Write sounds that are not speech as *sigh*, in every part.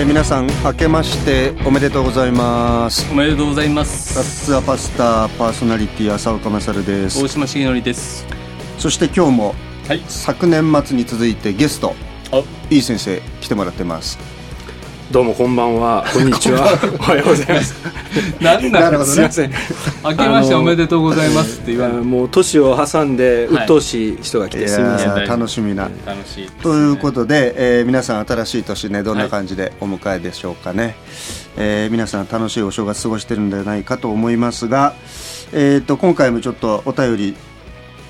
えー、皆さん明けましておめでとうございます。おめでとうございます。サッツアパスタパーソナリティ浅岡勝です。大島重則です。そして今日も、はい、昨年末に続いてゲストいい先生来てもらってますどうもこんばんは。こんにちは。*laughs* おはようございます。なんだろう、ね、すみません。明けましておめでとうございますって言わもう年を挟んで鬱陶しい人が来て、すみません。楽しみな。楽しい、ね、ということで、えー、皆さん新しい年ねどんな感じでお迎えでしょうかね、はい、えー、皆さん楽しいお正月過ごしてるんじゃないかと思いますがえっ、ー、と今回もちょっとお便り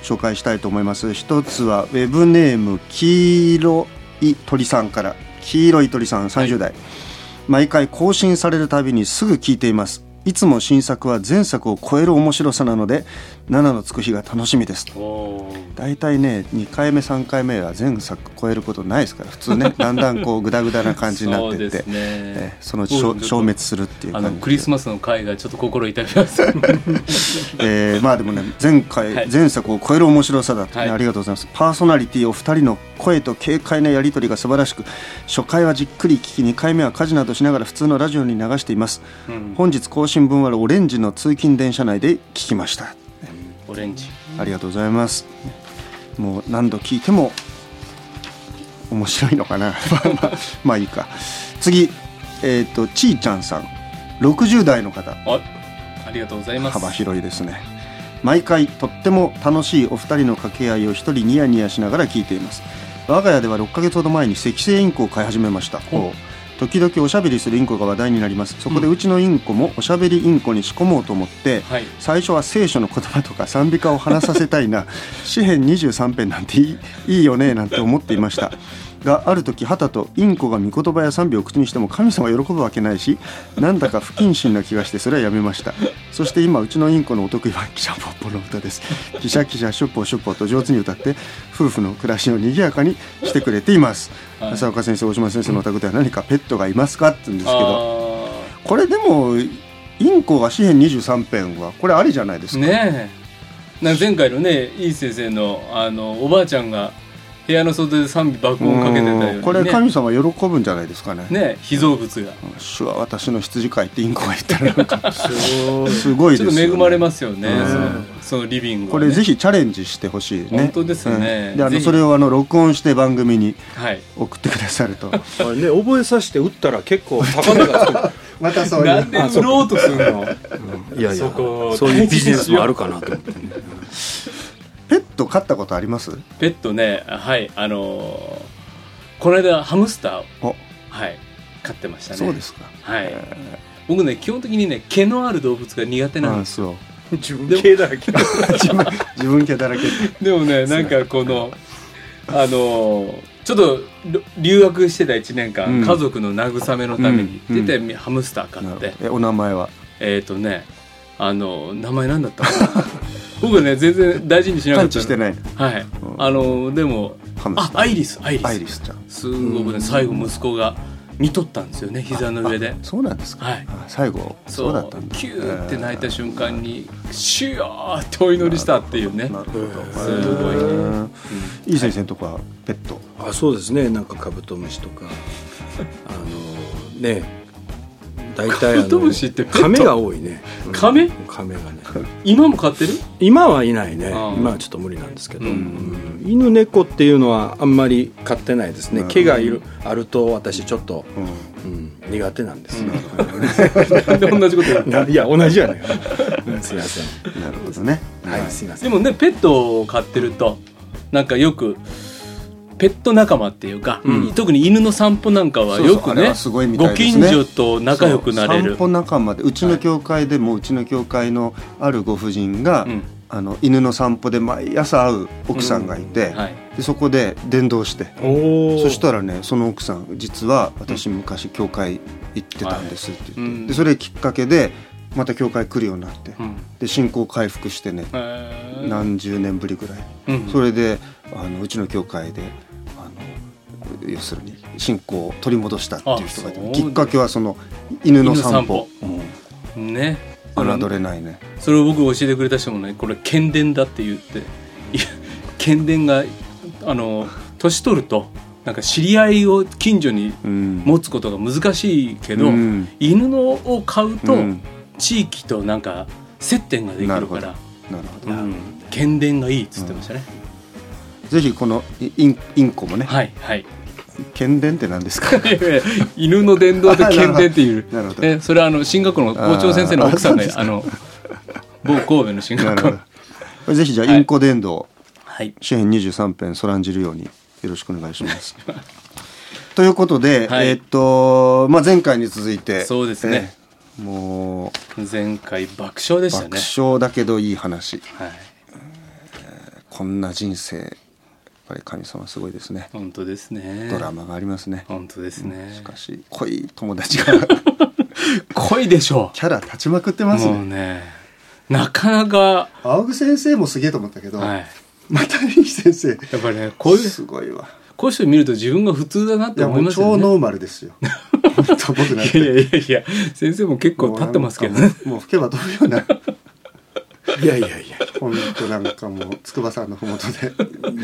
紹介したいと思います。一つはウェブネーム黄色い鳥さんから黄色い鳥さん30代、はい、毎回更新されるたびにすぐ聞いています。いつも新作は前作を超える面白さなので7のつく日が楽しみです大体ね2回目3回目は前作超えることないですから普通ね *laughs* だんだんこうグダグダな感じになってって。そ,、ね。えー、その消滅するっていう感じクリスマスの回がちょっと心痛みます、*laughs* えー、まあでもね前回、はい、前作を超える面白さだと、ね。はい、ありがとうございます。パーソナリティお二人の声と軽快なやり取りが素晴らしく初回はじっくり聞き2回目は家事などしながら普通のラジオに流しています、うん、本日更新分はオレンジの通勤電車内で聞きました。オレンジ。ありがとうございますもう何度聞いても面白いのかな。*laughs* まあいいか。次えっ、ー、とちーちゃんさん。60代の方。あありがとうございます。幅広いですね。毎回とっても楽しいお二人の掛け合いを一人ニヤニヤしながら聞いています。我が家では6ヶ月ほど前に赤星インコを飼い始めました時々おしゃべりするインコが話題になります。そこでうちのインコもおしゃべりインコに仕込もうと思って、はい、最初は聖書の言葉とか賛美歌を話させたいな。詩編23編なんていいいいよねなんて思っていましたがある時はたとインコが御言葉や賛美を口にしても神様喜ぶわけないしなんだか不謹慎な気がしてそれはやめました。そして今うちのインコのお得意はキシャポッポの歌です。キシャキシャシュッポシュッポと上手に歌って夫婦の暮らしを賑やかにしてくれています。浅岡先生大島先生のお宅では何かペットがいますかって言うんですけどこれでもインコが詩編23編はこれありじゃないですか。ね前回のねいい先生のあのおばあちゃんが部屋の外で賛美爆音かけてたよ、ね、これ神様喜ぶんじゃないですかね。ね被造物が「主は私の羊飼い」ってインコが言ったらなんか。*laughs* すごい。ですよ、ね、恵まれますよね、そのリビング、ね、これぜひチャレンジしてほしいね。本当ですね、うん、であのそれをあの録音して番組に送ってくださると、*laughs* はい、ね覚えさせて打ったら結構高値が *laughs* またそういう。なんで売ろうとするの、うん、いやいやそういうビジネスもあるかなと思ってねペット飼ったことあります？ペットねはいあのー、この間ハムスターをはい飼ってましたね。そうですか。はい。僕ね基本的にね毛のある動物が苦手なんですよ。自分系だらけ。*laughs* 自分自分系だらけ。でもねなんかこのあのー、ちょっと留学してた1年間、うん、家族の慰めのために出て、うん、ハムスター飼って。えお名前は？えっ、ー、とねあの名前なんだったかな？*laughs* 僕ね全然大事にしなかったしてない。はい、あのでもあアイリスアイリス。アイリスちゃん。すごくね最後息子が見とったんですよね膝の上で。そうなんですか、はい、最後そうだったんだ。キューって泣いた瞬間にシューってお祈りしたっていうね。なるほど。すごいね、いい先生のとこはペット？あそうですね。なんかカブトムシとか。あのね大体あの亀が多いね。亀？亀がね。今も飼ってる？今はいないね。今はちょっと無理なんですけど、うん、犬猫っていうのはあんまり飼ってないですね、毛がいるあると私ちょっと、うん。苦手なんです、なんで同じこと *laughs* いや同じやね *laughs* すいません。なるほどね。はい。すいません。でもねペットを飼ってるとなんかよくペット仲間っていうか、うん、特に犬の散歩なんかはよくねご近所と仲良くなれる。散歩仲間でうちの教会でも、うちの教会のあるご婦人が、あの犬の散歩で毎朝会う奥さんがいて、はい、でそこで伝道してそしたらねその奥さん実は私昔教会行ってたんですって言って、でそれきっかけでまた教会来るようになって、で信仰回復してね何十年ぶりぐらい、それであのうちの教会で要するに信仰を取り戻したっていう人がいてきっかけはその犬の散歩。うん、ね侮れないね。それを僕教えてくれた人もねこれ剣伝だって言って剣伝があの年取るとなんか知り合いを近所に持つことが難しいけど、うん、犬のを飼うと地域となんか接点ができるから。なるほど。剣伝がいいっつってましたね、ぜひこのインインコもね。はいはい。剣伝って何ですか？*laughs* 犬の伝道で *laughs* 剣伝っていう。なるほど、ね、それはあの進学校の校長先生の奥さんがあの某神戸の進学校。ぜひじゃあインコ伝道、はい、詩編23編そらんじるようによろしくお願いします。*laughs* ということで、はい、えー、っと、まあ、前回に続いてそうですね、もう前回爆笑でしたね。爆笑だけどいい話、はい、えー、こんな人生ぱり神様すごいですね。本当ですね。ドラマがありますね。本当ですね、しかし濃い友達が。*laughs* 濃いでしょう。キャラ立ちまくってますね。ねなかなか。青木先生もすげえと思ったけど、はい、またいい先生。やっぱりねこういうすごいわ。こういう人見ると自分が普通だなって思いますよね。超ノーマルですよ。*laughs* いやいやいや先生も結構立ってますけどね。もう吹けば飛ぶようないやいやいや。本当なんかもう筑波山の麓で。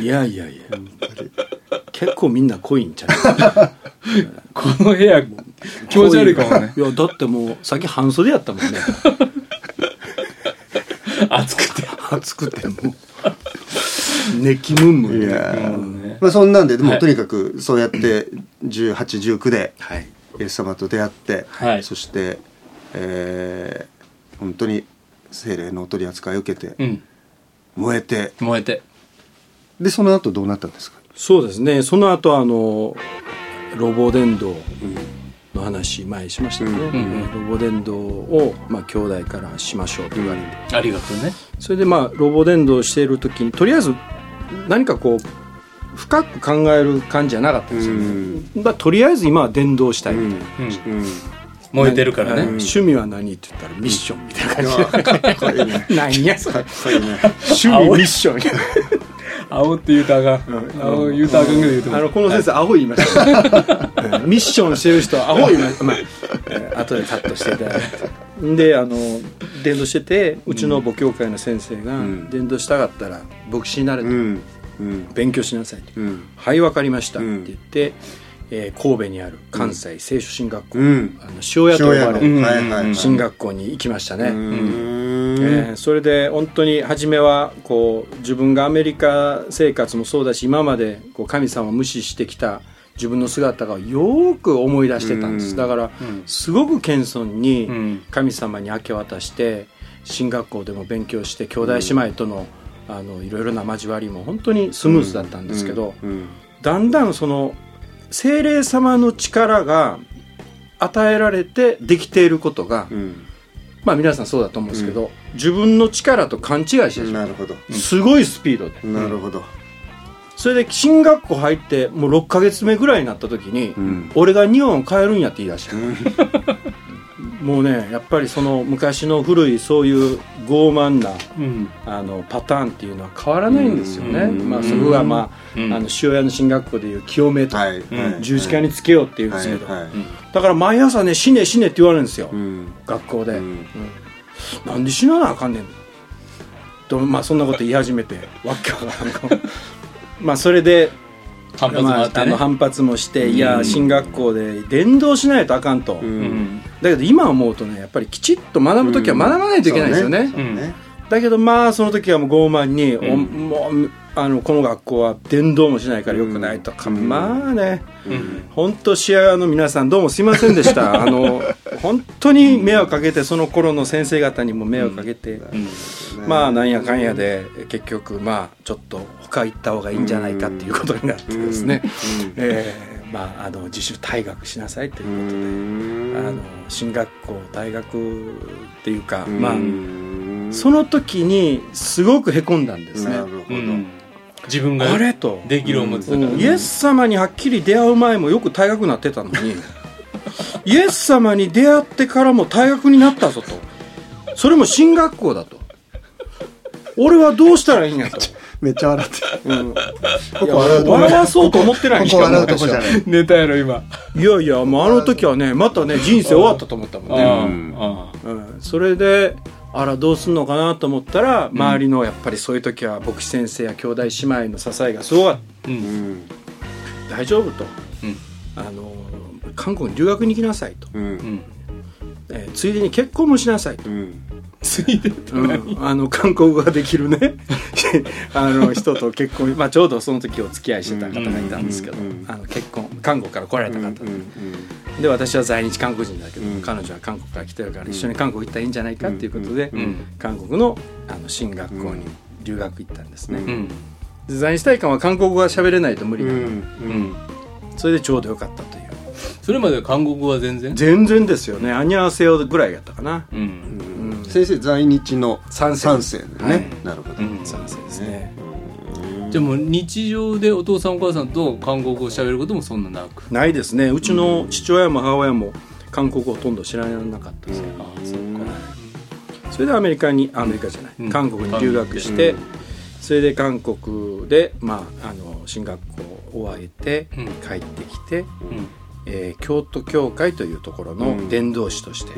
いやいやいや。結構みんな濃いんちゃう？*laughs* この部屋気持ち悪いかもね。い。やだってもうさっき半袖やったもんね。*laughs* 暑くて。暑くてもう。熱気ムンムンいや、ね、まあそんなんででも、とにかくそうやって1819でイエス様と出会って、はい、そして、えー、本当に精霊のお取り扱いを受けて、うん、燃えて。燃えて。でその後どうなったんですか？そうですね。その後あのロボ伝道の話前しましたけど、ね、うん。ロボ伝道を、まあ、兄弟からしましょうと言われて、うん、ありがとうね。それでまあロボ伝道している時にとりあえず何かこう深く考える感じじゃなかったんですよね、うん、だとりあえず今は伝道したいみたいな、うん燃えてるからね、趣味は何って言ったらミッションみたいな感じ。で *laughs* 何やそれ。趣味ミッション。*laughs* 青って言うたが、青言うたがん言うてあのこの先生アホ言いました。*laughs* ミッションしてる人アホ言いました。まあ後でカットしていただいて。であの伝道しててうちの母教会の先生が「伝道したかったら牧師になれと、勉強しなさい」と「はい分かりました」って言ってえー、神戸にある関西聖書進学校、うん、あの塩屋と呼ばれる進学校に行きましたね、うん、えー、それで本当に初めはこう自分がアメリカ生活もそうだし今までこう神様を無視してきた自分の姿がよく思い出してたんです、だからすごく謙遜に神様に明け渡して進学校でも勉強して兄弟姉妹とのあのいろいろな交わりも本当にスムーズだったんですけど、だんだんその精霊様の力が与えられてできていることが、うん、まあ皆さんそうだと思うんですけど、うん、自分の力と勘違いしてしまうなるほど。すごいスピード。でなるほど、それで進学校入ってもう6か月目ぐらいになった時に、うん、俺が日本を変えるんやって言い出した、もうねやっぱりその昔の古いそういう傲慢な、うん、あのパターンっていうのは変わらないんですよね、まあ、そこが、まあ、うん、あの塩屋の進学校でいう清めと、はい、十字架につけようっていうんですけど、だから毎朝ね死ね死ねって言われるんですよ、学校で、なんで死ななあかんねん。とまあそんなこと言い始めてわっけわからん *laughs* まあそれで反発もあ、ね。まあ、の反発もして、いや進学校で伝道しないとあかんと、だけど今思うとねやっぱりきちっと学ぶ時は学ばないといけないですよね,、だけどまあその時はもう傲慢に、おもうあのこの学校は伝道もしないからよくないとか、まあね、本当試合の皆さんどうもすいませんでした。*laughs* あの本当に迷惑かけてその頃の先生方にも迷惑かけて、まあなんやかんやで結局まあちょっと他行った方がいいんじゃないかっていうことになってですね、えー、まああの自主退学しなさいということであの進学校大学っていうかまあその時にすごくへこんだんですね。なるほど。自分ができる思ってたから、イエス様にはっきり出会う前もよく退学になってたのに *laughs* イエス様に出会ってからも退学になったぞと。それも進学校だと俺はどうしたらいいんやと。*laughs* めっちゃ笑ってうん、ここ笑うとこ笑わそうと思ってないんここ笑うとこじゃない。ネタやろ今。いやいやもうあの時はねまたね人生終わったと思ったもんね、うん、それであらどうすんのかなと思ったら、周りのやっぱりそういう時は牧師先生や兄弟姉妹の支えがすごかった、うん、大丈夫と、あの韓国に留学に行きなさいと、うん。えー、ついでに結婚もしなさいと、ついでうん、あの韓国語ができるね。*laughs* あの人と結婚、まあ、ちょうどその時お付き合いしてた方がいたんですけど、あの結婚韓国から来られた方。で,、で私は在日韓国人だけど、彼女は韓国から来てるから一緒に韓国行ったらいいんじゃないかっていうことで、韓国のあの進学校に留学行ったんですね、在日大韓は韓国語が喋れないと無理な。の、それでちょうどよかったという。それまで韓国語は全然？全然ですよね。アニャーセヨぐらいやったかな、うん先生在日の3世。ね、はい、なるほど、うん、3世ですね、じゃあもう日常でお父さんお母さんと韓国語をしゃべることもそんななく。ないですね。うちの父親も母親も韓国語ほとんど知らなかったです。けど、あそうか。それでアメリカにアメリカじゃない、韓国に留学して、それで韓国で、まあ、あの進学校を終えて帰ってきて、えー、京都教会というところの伝道師として、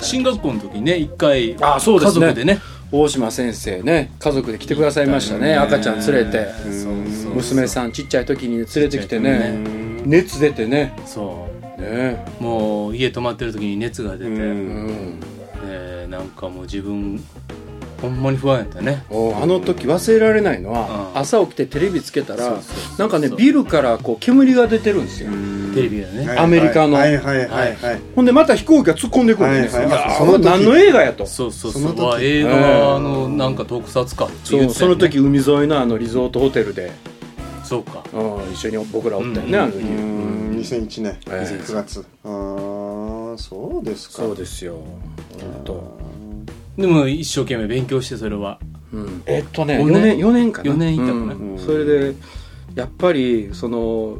進学校の時ね一回あそうです、ね、家族でね。大島先生ね家族で来てくださいましたね。赤ちゃん連れて。娘さんちっちゃい時に連れてきてね。熱出てね。そう。ね。もう家泊まってる時に熱が出て、うん、ね、なんかもう自分ほんまに不安やったね。あの時忘れられないのは、朝起きてテレビつけたらなんかねビルからこう煙が出てるんですよテレビがね。アメリカの。はいはいはいはい。ほんでまた飛行機が突っ込んでくるんですよ。その何の映画やとそうそうそう。映画のなんか特撮かそうその時海沿いのあのリゾートホテルで。そうか。一緒に僕らおったよねあの時。2001年9月ああそうですか。そうですよ。でも一生懸命勉強してそれは、うん、えっとね4年 ,4 年かな。4年いたかな、うん、それでやっぱりその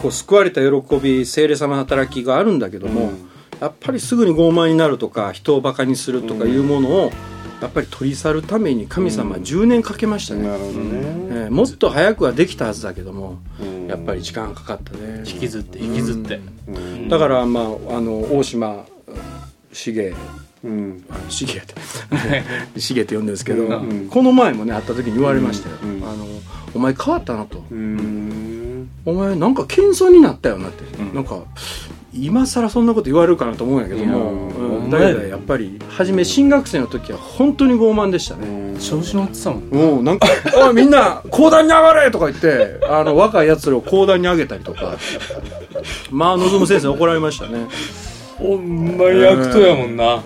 こう救われた喜び聖霊様の働きがあるんだけども、うん、やっぱりすぐに傲慢になるとか人をバカにするとかいうものを、やっぱり取り去るために神様は10年かけましたね,、なるほどね。えー、もっと早くはできたはずだけども、やっぱり時間かかったね。引きずって引きずって、だからまああの大島茂うん、シゲって *laughs* シゲって呼んでるんですけど、うん、この前もね会った時に言われましたよ「うん、あのお前変わったな」と「お前なんか謙遜になったよな」って、うん、なんか今更そんなこと言われるかなと思うんやけども、うん、だけどやっぱり初め新学生の時は本当に傲慢でしたね。調子乗ってたもん。なんか「*laughs* あみんな講談に上がれ!」とか言ってあの若いやつらを講談に上げたりとか。まあ望先生怒られましたね。ほんまに悪党やもんな、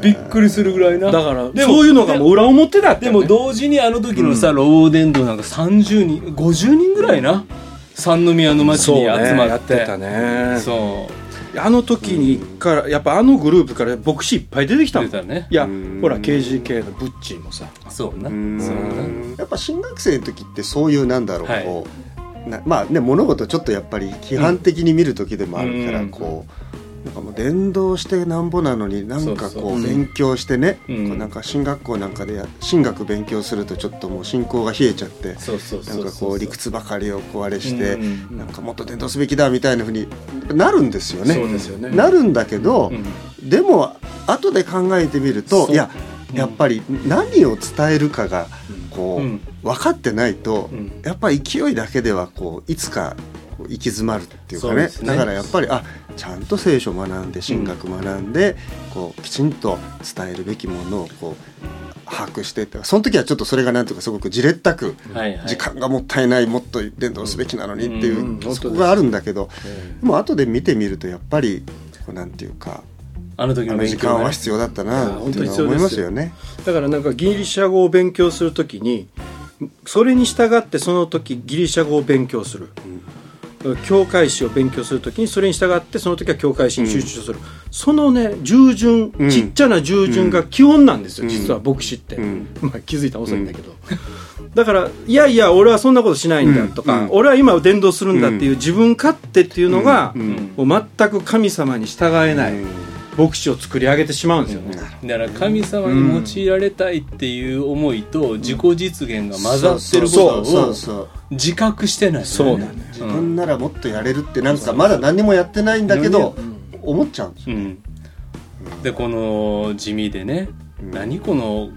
びっくりするぐらいな。だからでもそういうのがもう裏表だって、ね、でも同時にあの時のさ、労働伝道なんか30人50人ぐらいな三宮の町に集まって、ね、やってたね。そう。あの時にからやっぱあのグループから牧師いっぱい出てきたもん。ね。いやほら KGK のブッチーもさ。そうな。やっぱ新学生の時ってそういうなんだろう、はい、こうまあね物事ちょっとやっぱり批判的に見る時でもあるから、こうなんかもう伝道してなんぼなのになんかこう勉強してね、うなんか進学校なんかでや進学勉強するとちょっともう信仰が冷えちゃってなんかこう理屈ばかりをこうあれして、なんかもっと伝道すべきだみたいなふうになるんですよね。そうですよね。なるんだけど、でも後で考えてみるといややっぱり何を伝えるかがこう、分かってないと、やっぱり勢いだけではこういつか行き詰まるっていうかね、ね、だからやっぱりあちゃんと聖書を学んで神学学んで、うん、こうきちんと伝えるべきものをこう把握してってその時はちょっとそれがなんていうかすごくじれったく、時間がもったいないもっと伝道すべきなのにっていう、うんうん、そこがあるんだけど、でも後で見てみるとやっぱりこうなんていうかあの時の時間は必要だったなって思いますよね。だからなんかギリシャ語を勉強するときにそれに従ってその時ギリシャ語を勉強する。うん教会史を勉強するときにそれに従ってその時は教会史に集中する、うん、そのね従順、うん、ちっちゃな従順が基本なんですよ、実は牧師って、*laughs* まあ、気づいたら遅いんだけど、だからいやいや俺はそんなことしないんだとか、俺は今伝道するんだっていう自分勝手っていうのが、もう全く神様に従えない。牧師を作り上げてしまうんですよね、だから神様に用いられたいっていう思いと自己実現が混ざってることを自覚してない、ね、そうだね自分ならもっとやれるってなんかまだ何もやってないんだけど思っちゃうんですよ、うん、でこの地味でね、うん、何この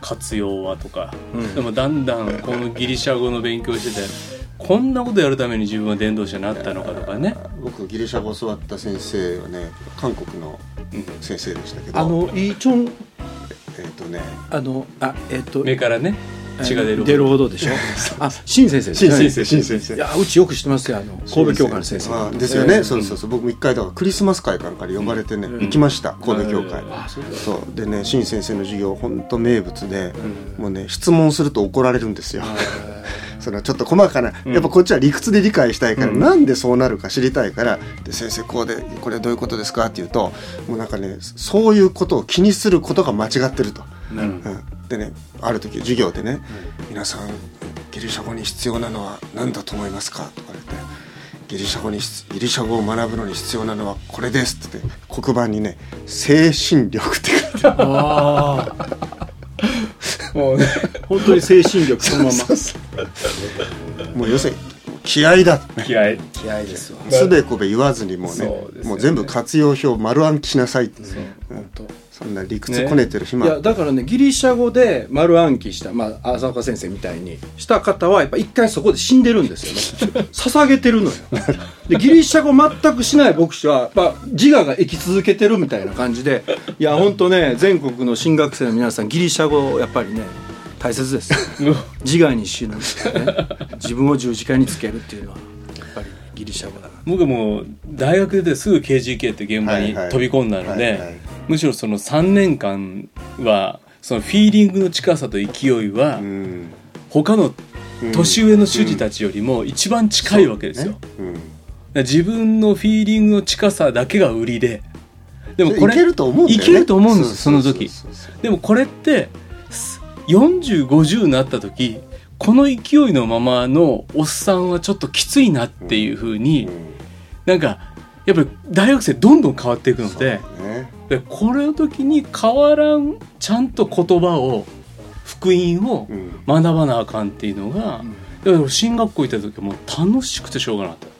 活用はとか、うん、でもだんだんこのギリシャ語の勉強しててこんなことやるために自分は伝道者になったのかとかね。僕ギリシャ語教わった先生はね韓国の先生でしたけど、あのイ・チョン。えっ、ー、とね。あのあえっ、ー、と目からね血が出る出るほどでしょ？*laughs* あ新先生。新先生新先生。いやうちよく知ってますよ。あの神戸教会の先生。ですよね、そうそうそう。僕も一回だからクリスマス会かなんかで呼ばれてね、行きました。神戸教会、そう。でね新先生の授業本当名物で、もうね質問すると怒られるんですよ、そのちょっと細かなやっぱこっちは理屈で理解したいから、うん、なんでそうなるか知りたいからで先生こうでこれはどういうことですかって言うともうなんかねそういうことを気にすることが間違ってると。うん、うん。でねある時授業でね「皆さんギリシャ語に必要なのは何だと思いますか?」とか言って「ギリシャ語にギリシャ語を学ぶのに必要なのはこれです」って黒板にね「精神力」って書いてあ *laughs* もうね。本当に精神力そのまま。もう要するに気合だ気合気合ですわ。すべこべ言わずにもうねもう全部活用表丸暗記しなさいって、そう。本当そんな理屈こねてる暇、ね、いやだからねギリシャ語で丸暗記した、まあ、浅岡先生みたいにした方はやっぱ一回そこで死んでるんですよね。*laughs* 捧げてるのよ。でギリシャ語全くしない牧師は、まあ、自我が生き続けてるみたいな感じでいや本当ね全国の新学生の皆さんギリシャ語やっぱりね大切です。自我に死ぬ、ね、自分を十字架につけるっていうのはやっぱりギリシャ語だな僕も大学ですぐ KGK って現場に飛び込んだのでむしろその3年間はそのフィーリングの近さと勢いは他の年上の主事たちよりも一番近いわけですよ、自分のフィーリングの近さだけが売りで。でもこれいけると思うんだよ、ね、いけると思うんですその時。でもこれって4050になった時この勢いのままのおっさんはちょっときついなっていうふうに、なんかやっぱり大学生どんどん変わっていくのでね、でこれの時に変わらんちゃんと言葉を福音を学ばなあかんっていうのが、だから進学校行った時はもう楽しくてしょうがなかった。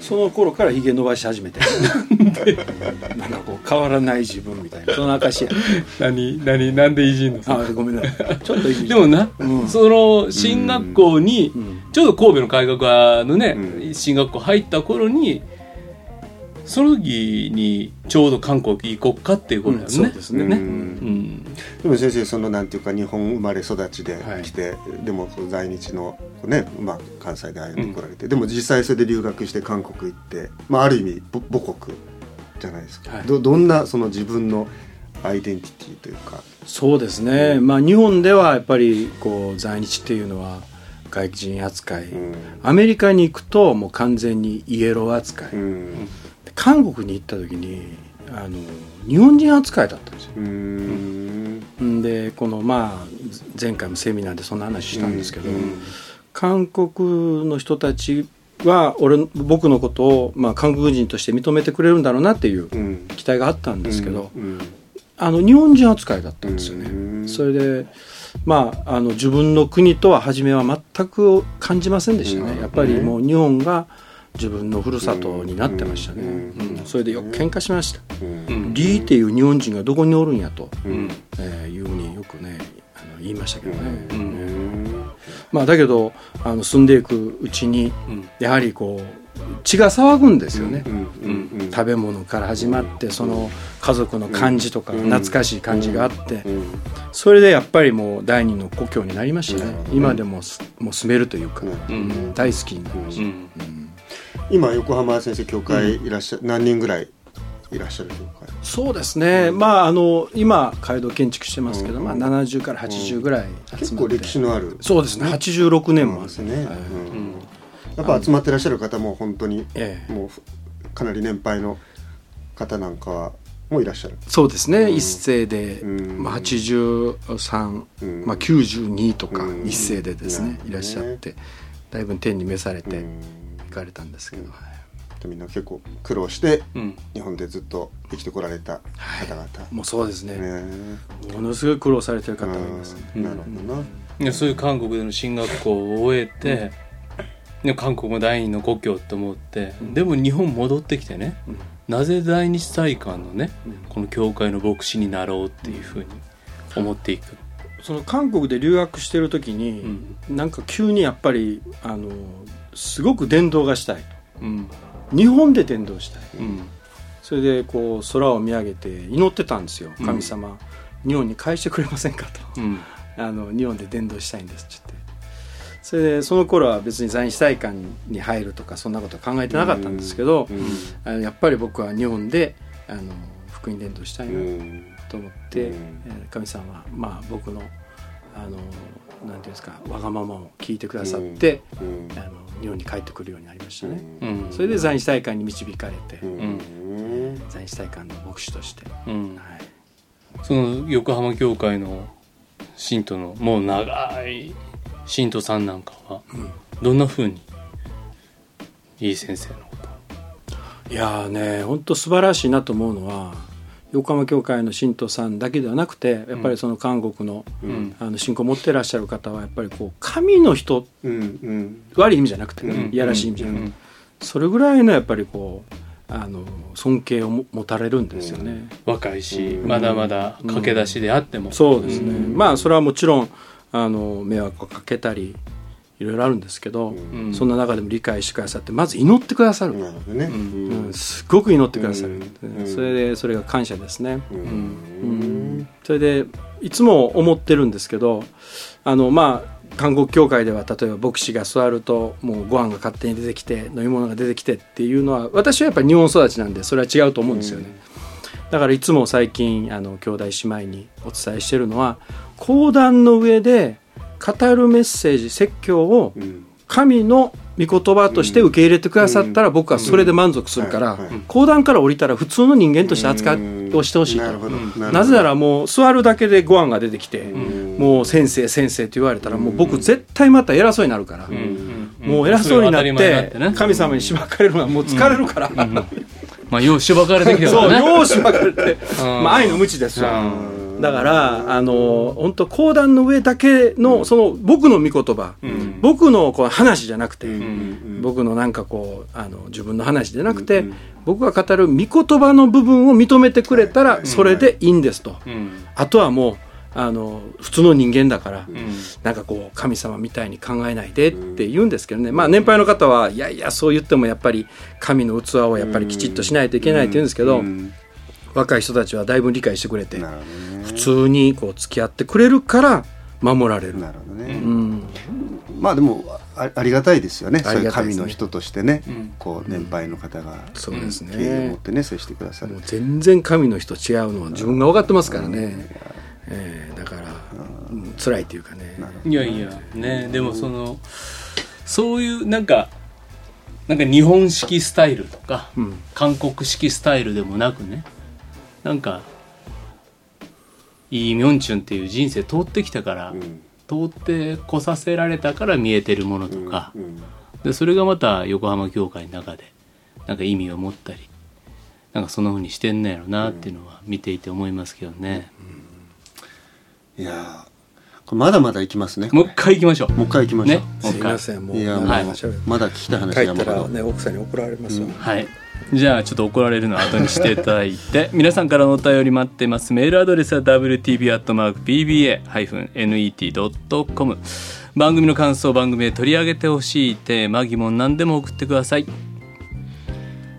その頃からひげ伸ばし始めて。*laughs* なんかこう変わらない自分みたいな。その証や。*laughs* 何何なんでいじんの？あごめんな。ちょっといじでもな、うん、その進学校に、うん、ちょうど神戸の改革のね、うん、進学校入った頃にその時にちょうど韓国行こっかっていうことだよね。そうですね。でも先生そのなんていうか日本生まれ育ちで来て、はい、でも在日のね、まあ、関西で歩んでこられて、うん、でも実際それで留学して韓国行って、まあ、ある意味母国じゃないですか、はい、どどんなその自分のアイデンティティというか。そうですね、うん、まあ日本ではやっぱりこう在日っていうのは外人扱い、うん、アメリカに行くともう完全にイエロー扱い、うん韓国に行った時にあの日本人扱いだったんですよ。うん、でこのまあ前回もセミナーでそんな話したんですけど、韓国の人たちは俺僕のことを、まあ、韓国人として認めてくれるんだろうなっていう期待があったんですけど、あの日本人扱いだったんですよね。それでまあ、あの自分の国とは初めは全く感じませんでしたね。やっぱりもう日本が自分のふるさとになってましたね、うん。それでよく喧嘩しました、リーっていう日本人がどこにおるんやと、うん。えー、いうふうによくねあの言いましたけどね、まあ、だけどあの住んでいくうちにやはりこう血が騒ぐんですよね、食べ物から始まってその家族の感じとか懐かしい感じがあってそれでやっぱりもう第二の故郷になりましたね。今でももう住めるというか、大好きになりました、今横浜先生教会いらっしゃ、うん、何人ぐらいいらっしゃるそうですね、まああの今街道建築してますけど、うん、まあ、70から80ぐらい結構歴史のある。そうですね。86年も。ですね、やっぱ集まってらっしゃる方も本当に、もうかなり年配の方なんかはもいらっしゃる。そうですね、一斉で、まあ、83、まあ、92とか一斉でですね、いらっしゃってだいぶ天に召されて。かれたんですけど、はい、みんな結構苦労して、日本でずっと生きてこられた方々、はい、もうそうですね、ものすごい苦労されてる方がいますね、なるほどな、そういう韓国での進学校を終えて、うん、韓国も第二の故郷と思って、うん、でも日本戻ってきてね、うん、なぜ在日大韓のね、この教会の牧師になろうっていうふうに思っていく。その韓国で留学してる時に、うん、なんか急にやっぱりあのすごく伝道がしたいと、うん、日本で伝道したい、うん、それでこう空を見上げて祈ってたんですよ。神様、うん、日本に返してくれませんかと、*laughs* あの日本で伝道したいんですって言って。それでその頃は別に在日大会に入るとかそんなことは考えてなかったんですけど、あのやっぱり僕は日本であの福音伝道したいなと思って、神様はまあ僕のあのなんていうんですかわがままを聞いてくださって、あの日本に帰ってくるようになりましたね、それで在日大会に導かれて、在日大会の牧師として、はい、その横浜教会の信徒のもう長い信徒さんなんかはどんなふうにいい先生のこといやね本当素晴らしいなと思うのは横浜教会の信徒さんだけではなくてやっぱりその韓国の,、あの信仰を持ってらっしゃる方はやっぱりこう神の人、悪い意味じゃなくて、いやらしい意味じゃなくて、それぐらいのやっぱりこうあの尊敬を持たれるんですよね、若いし、まだまだ駆け出しであっても、そうですね、まあそれはもちろんあの迷惑をかけたりいろいろあるんですけど、うん、そんな中でも理解してくださってまず祈ってくださる、ね。うん、すごく祈ってくださる、うん、それでそれが感謝ですね、うん。それでいつも思ってるんですけどあのまあ韓国教会では例えば牧師が座るともうご飯が勝手に出てきて飲み物が出てきてっていうのは私はやっぱり日本育ちなんでそれは違うと思うんですよね、だからいつも最近あの兄弟姉妹にお伝えしてるのは講談の上で語るメッセージ説教を神の御言葉として受け入れてくださったら僕はそれで満足するから講談から降りたら普通の人間として扱いをしてほしいと。なぜならもう座るだけでご飯が出てきてもう先生先生と言われたらもう僕絶対また偉そうになるから。もう偉そうになって神様にしばかれるのはもう疲れるから。まあようしばかれてきたそうようしばかれてまあ愛の無知ですわだからあの本当講談の上だけのその僕の御言葉、うん、僕のこう話じゃなくて、うん、僕のなんかこうあの自分の話じゃなくて、うん、僕が語る御言葉の部分を認めてくれたらそれでいいんですと、あとはもうあの普通の人間だから、うん、なんかこう神様みたいに考えないでって言うんですけどね、まあ年配の方はいやいやそう言ってもやっぱり神の器をやっぱりきちっとしないといけないって言うんですけど、若い人たちはだいぶ理解してくれて、普通にこう付き合ってくれるから守られる。なるほどね、うん、まあでもあありがたいですよね、そういう神の人としてね、うん、こう年配の方が、そうですね。敬意を持ってね接してくださる。全然神の人違うのは自分が分かってますからね、えー、だから、うん、辛いっていうかね。いやいやね。でもそのそういうなんかなんか日本式スタイルとか、うん、韓国式スタイルでもなくねなんかイ・ミョンチュンっていう人生通ってきたから、うん、通ってこさせられたから見えてるものとか、うんうん、でそれがまた横浜教会の中でなんか意味を持ったりなんかそんなふうにしてんのやろなっていうのは見ていて思いますけどね。いやまだまだ行きますね。もう一回行きましょう。もう一回行きましょう。ね、すいません、もう。いや、はい、まだ聞きたい話がまだ。ね、奥さんに怒られますよ、うん、はい。じゃあちょっと怒られるのは後にしていただいて *laughs* 皆さんからのお便り待ってます。メールアドレスは wtb.pba-net.com 番組の感想番組で取り上げてほしいテーマ疑問何でも送ってください。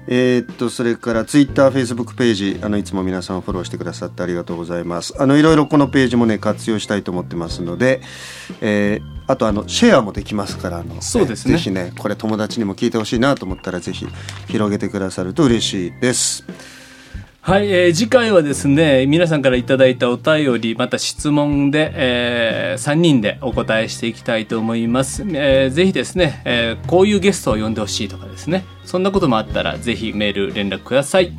えー、っとそれからツイッター、フェイスブックページあのいつも皆さんフォローしてくださってありがとうございますあのいろいろこのページもね活用したいと思ってますので、えー、あとあのシェアもできますからあのそうですねぜひねこれ友達にも聞いてほしいなと思ったらぜひ広げてくださると嬉しいです。はい、えー、次回はですね皆さんからいただいたお便りまた質問で、えー、3人でお答えしていきたいと思います、えー、ぜひですね、えー、こういうゲストを呼んでほしいとかですね。そんなこともあったらぜひメール連絡ください。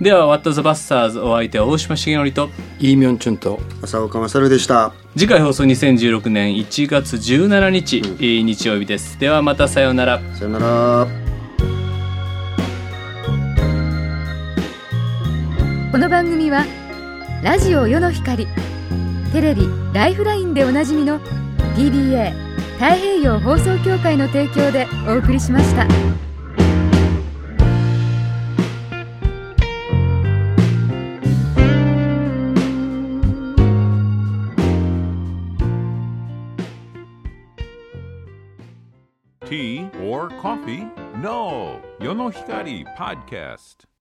では「ワット・ザ・バスターズ」お相手は大島重則とイ・ミョンチュンと浅岡勝でした。次回放送2016年1月17日、うん、日曜日です。ではまたさようなら。さようならこの番組はラジオ世の光テレビ「ライフライン」でおなじみの PBA 太平洋放送協会の提供でお送りしました。Tea or coffee? No. 世の光 Podcast.